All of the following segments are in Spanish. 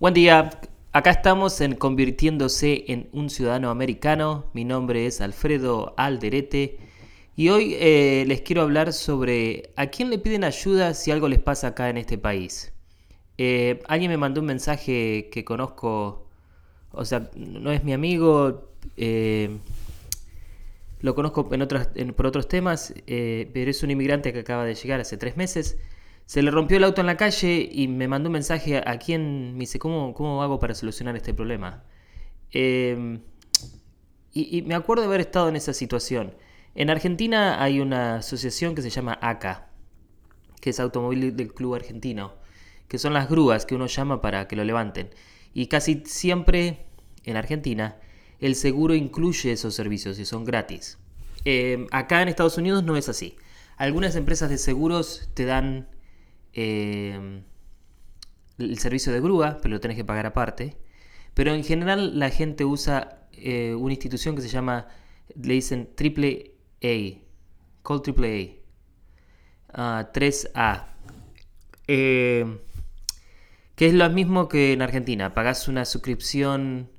Buen día, acá estamos en Convirtiéndose en un Ciudadano Americano. Mi nombre es Alfredo Alderete y hoy eh, les quiero hablar sobre a quién le piden ayuda si algo les pasa acá en este país. Eh, alguien me mandó un mensaje que conozco, o sea, no es mi amigo, eh, lo conozco por otros temas, pero es un inmigrante que acaba de llegar hace tres meses se le rompió el auto en la calle y me mandó un mensaje a quien me dice, ¿cómo, cómo hago para solucionar este problema? Em, y, me acuerdo de haber estado en esa situación. En Argentina hay una asociación que se llama ACA, que es Automóvil del Club Argentino, que son las grúas que uno llama para que lo levanten. Y casi siempre en Argentina el seguro incluye esos servicios y son gratis. Em, acá en Estados Unidos no es así. Algunas empresas de seguros te dan Em, el servicio de grúa, pero lo tenés que pagar aparte. Pero en general la gente usa eh, una institución que se llama, le dicen triple A, call triple A, 3A, em, que es lo mismo que en Argentina, pagás una suscripción,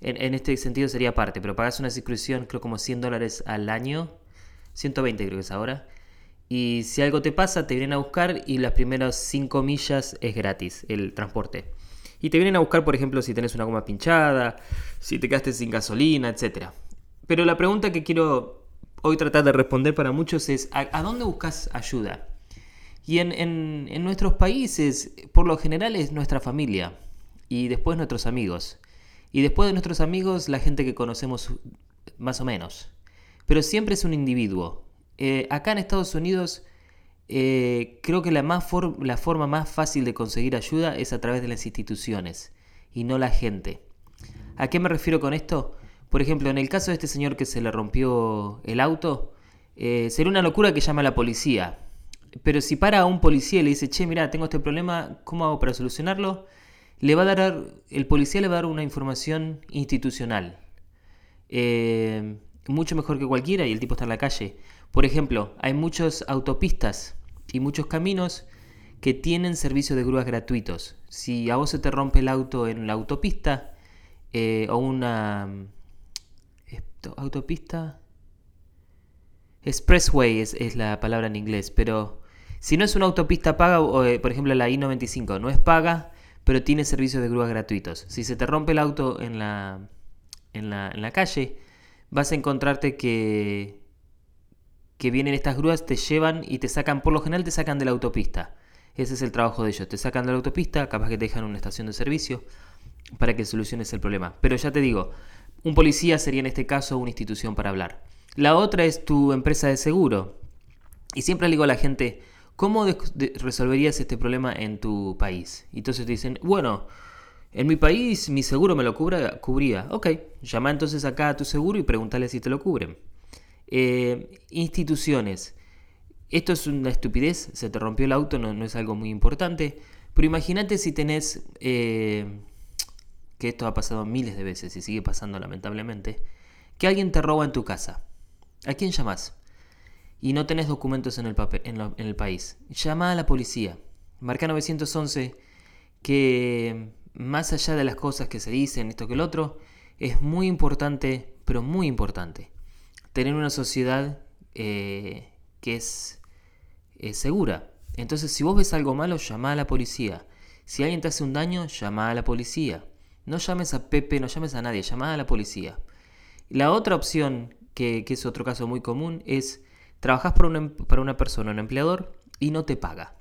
en, en, este sentido sería aparte, pero pagás una suscripción creo como 100 dólares al año, 120 creo que es ahora, y si algo te pasa, te vienen a buscar y las primeras 5 millas es gratis el transporte. Y te vienen a buscar, por ejemplo, si tenés una goma pinchada, si te quedaste sin gasolina, etc. Pero la pregunta que quiero hoy tratar de responder para muchos es, ¿a, dónde buscas ayuda? Y en, en, nuestros países, por lo general, es nuestra familia. Y después nuestros amigos. Y después de nuestros amigos, la gente que conocemos más o menos. Pero siempre es un individuo. Eh, acá en Estados Unidos eh, creo que la, forma más fácil de conseguir ayuda es a través de las instituciones y no la gente. ¿A qué me refiero con esto? Por ejemplo, en el caso de este señor que se le rompió el auto, eh, sería una locura que llame a la policía. Pero si para a un policía y le dice, che, mira, tengo este problema, ¿cómo hago para solucionarlo? Le va a dar, el policía le va a dar una información institucional. mucho mejor que cualquiera y el tipo está en la calle. Por ejemplo, hay muchas autopistas y muchos caminos que tienen servicios de grúas gratuitos. Si a vos se te rompe el auto en la autopista eh, o una autopista expressway es, la palabra en inglés, pero si no es una autopista paga, o, eh, por ejemplo la I-95 no es paga, pero tiene servicios de grúas gratuitos. Si se te rompe el auto en la, en la, en la calle, vas a encontrarte que que vienen estas grúas, te llevan y te sacan, por lo general te sacan de la autopista. Ese es el trabajo de ellos. Te sacan de la autopista, capaz que te dejan una estación de servicio para que soluciones el problema. Pero ya te digo, un policía sería en este caso una institución para hablar. La otra es tu empresa de seguro. Y siempre le digo a la gente, ¿cómo resolverías este problema en tu país? Y entonces te dicen, bueno, en mi país mi seguro me lo cubría. Ok, llama entonces acá a tu seguro y pregúntale si te lo cubren. Eh, instituciones. Esto es una estupidez, se te rompió el auto, no, es algo muy importante, pero imagínate si tenés, eh, que esto ha pasado miles de veces y sigue pasando lamentablemente, que alguien te roba en tu casa. ¿A quién llamas? Y no tenés documentos en el, papel, en el país. Llama a la policía. Marca 911 que más allá de las cosas que se dicen, esto que el otro, es muy importante, pero muy importante tener una sociedad eh, que es eh, segura. Entonces, si vos ves algo malo, llama a la policía. Si alguien te hace un daño, llama a la policía. No llames a Pepe, no llames a nadie, llama a la policía. La otra opción, que, es otro caso muy común, es trabajas para una, em, para una persona, un empleador, y no te paga.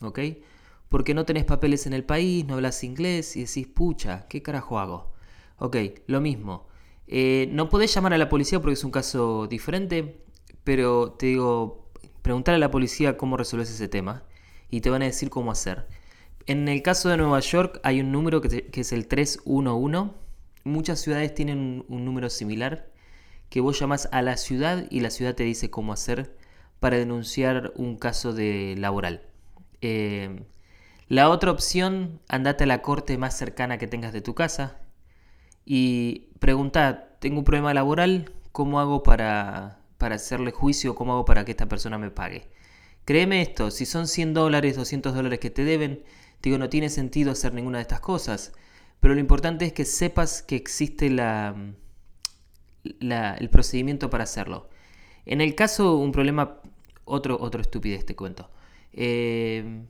¿Ok? Porque no tenés papeles en el país, no hablas inglés y decís, pucha, ¿qué carajo hago? Ok, lo mismo. Eh, no podés llamar a la policía porque es un caso diferente, pero te digo, preguntar a la policía cómo resolves ese tema y te van a decir cómo hacer. En el caso de Nueva York hay un número que, es el 311. Muchas ciudades tienen un, número similar que vos llamas a la ciudad y la ciudad te dice cómo hacer para denunciar un caso de laboral. Eh, la otra opción, andate a la corte más cercana que tengas de tu casa y pregunta, tengo un problema laboral, ¿cómo hago para, para hacerle juicio? ¿Cómo hago para que esta persona me pague? Créeme esto, si son 100 dólares, 200 dólares que te deben, digo, no tiene sentido hacer ninguna de estas cosas. pero lo importante es que sepas que existe la, el procedimiento para hacerlo. En el caso, un problema, otro, otro estupidez te cuento. Eh,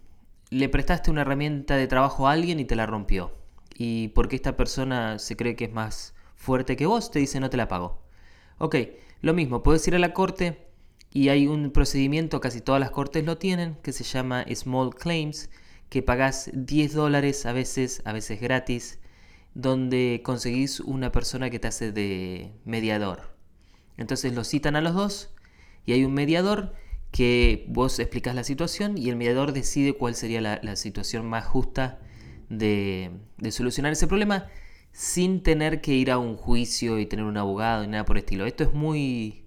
le prestaste una herramienta de trabajo a alguien y te la rompió. Y porque esta persona se cree que es más fuerte que vos, te dice no te la pago. Ok, lo mismo, puedes ir a la corte y hay un procedimiento, casi todas las cortes lo tienen, que se llama Small Claims, que pagás 10 dólares a veces, a veces gratis, donde conseguís una persona que te hace de mediador. Entonces lo citan a los dos y hay un mediador que vos explicas la situación y el mediador decide cuál sería la, situación más justa de, solucionar ese problema sin tener que ir a un juicio y tener un abogado y nada por el estilo. Esto es muy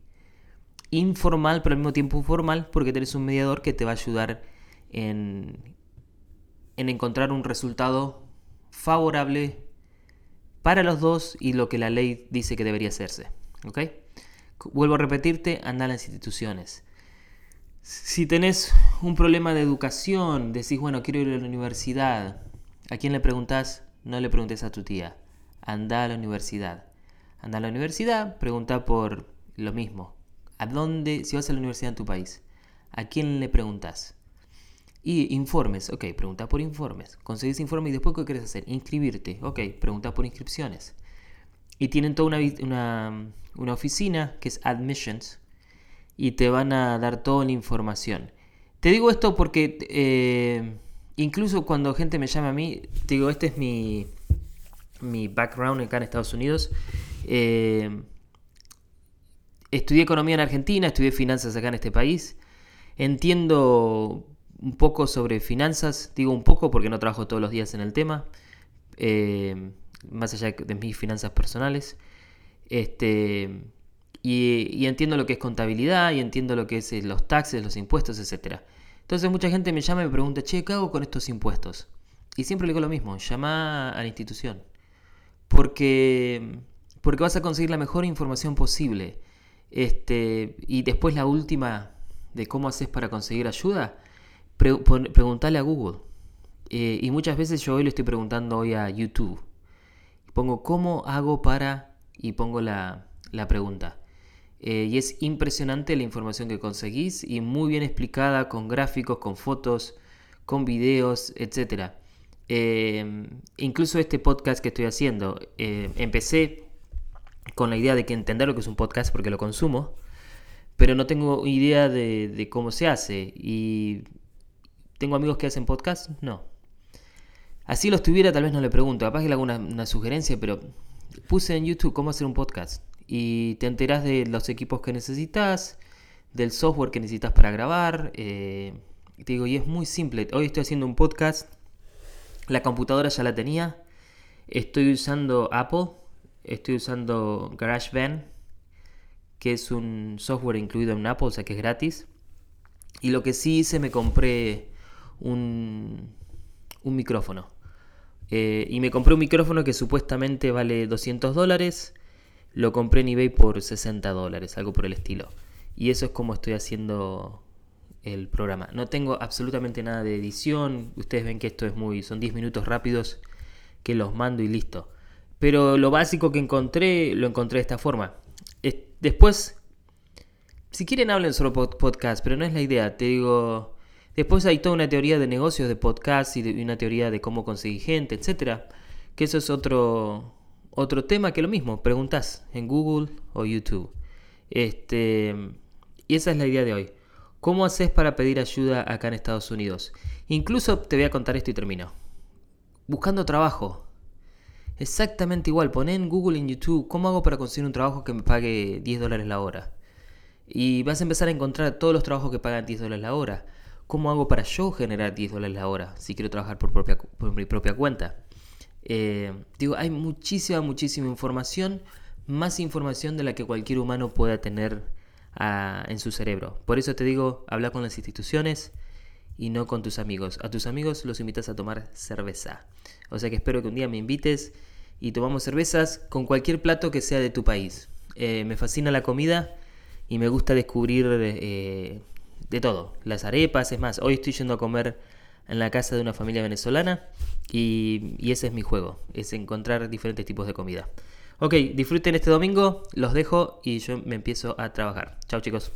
informal pero al mismo tiempo formal porque tenés un mediador que te va a ayudar en, en encontrar un resultado favorable para los dos y lo que la ley dice que debería hacerse. ¿Ok? Vuelvo a repetirte, anda a las instituciones. Si tenés un problema de educación, decís, bueno, quiero ir a la universidad, ¿a quién le preguntás? No le preguntes a tu tía. Anda a la universidad. Anda a la universidad, pregunta por lo mismo. ¿A dónde, si vas a la universidad en tu país, a quién le preguntas? Y informes, ok, pregunta por informes. Conseguís informes y después ¿qué quieres hacer? Inscribirte, ok, pregunta por inscripciones. Y tienen toda una, una, oficina que es Admissions y te van a dar toda la información. Te digo esto porque eh, incluso cuando gente me llama a mí, digo, este es mi, mi background acá en Estados Unidos. Eh, estudié economía en Argentina, estudié finanzas acá en este país. Entiendo un poco sobre finanzas, digo un poco porque no trabajo todos los días en el tema, eh, más allá de mis finanzas personales. Este, y, entiendo lo que es contabilidad y entiendo lo que es eh, los taxes, los impuestos, etc. Entonces mucha gente me llama y me pregunta, che, ¿qué hago con estos impuestos? Y siempre le digo lo mismo, llama a la institución. Porque, porque vas a conseguir la mejor información posible. Este, y después la última de cómo haces para conseguir ayuda preguntarle a Google. Eh, y muchas veces yo hoy le estoy preguntando hoy a YouTube. Pongo cómo hago para y pongo la, pregunta. Eh, y es impresionante la información que conseguís y muy bien explicada con gráficos, con fotos, con videos, etc. Eh, incluso este podcast que estoy haciendo, empecé con la idea de que entender lo que es un podcast porque lo consumo, pero no tengo idea de, cómo se hace. Y ¿Tengo amigos que hacen podcast? No. Así los tuviera, tal vez no le pregunto. Capaz que hago una, sugerencia, pero puse en YouTube cómo hacer un podcast. Y te enterás de los equipos que necesitas, del software que necesitas para grabar. Eh, te digo, y es muy simple. Hoy estoy haciendo un podcast. La computadora ya la tenía. Estoy usando Apple. Estoy usando GarageBand, que es un software incluido en Apple, o sea que es gratis. Y lo que sí hice, me compré un, micrófono. Eh, y me compré un micrófono que supuestamente vale 200 dólares. Lo compré en eBay por 60 dólares, algo por el estilo. Y eso es como estoy haciendo el programa. No tengo absolutamente nada de edición. Ustedes ven que esto es muy. son 10 minutos rápidos que los mando y listo. Pero lo básico que encontré, lo encontré de esta forma. después, si quieren hablen sobre podcast, pero no es la idea. Te digo, Después hay toda una teoría de negocios de podcast y, una teoría de cómo conseguir gente, etcétera. Que eso es otro, otro tema que lo mismo, preguntas en Google o YouTube. Este, y esa es la idea de hoy. ¿Cómo haces para pedir ayuda acá en Estados Unidos? Incluso te voy a contar esto y termino. Buscando trabajo. Exactamente igual, poné en Google, en YouTube, ¿cómo hago para conseguir un trabajo que me pague 10 dólares la hora? Y vas a empezar a encontrar todos los trabajos que pagan 10 dólares la hora. ¿Cómo hago para yo generar 10 dólares la hora si quiero trabajar por, mi propia cuenta? Eh, digo, hay muchísima, muchísima información, más información de la que cualquier humano pueda tener ah, en su cerebro. Por eso te digo, habla con las instituciones y no con tus amigos. A tus amigos los invitas a tomar cerveza. O sea que espero que un día me invites y tomamos cervezas con cualquier plato que sea de tu país. Eh, me fascina la comida y me gusta descubrir eh, de todo. Las arepas, es más, hoy estoy yendo a comer en la casa de una familia venezolana y, ese es mi juego, es encontrar diferentes tipos de comida. Ok, disfruten este domingo, los dejo y yo me empiezo a trabajar. Chao chicos.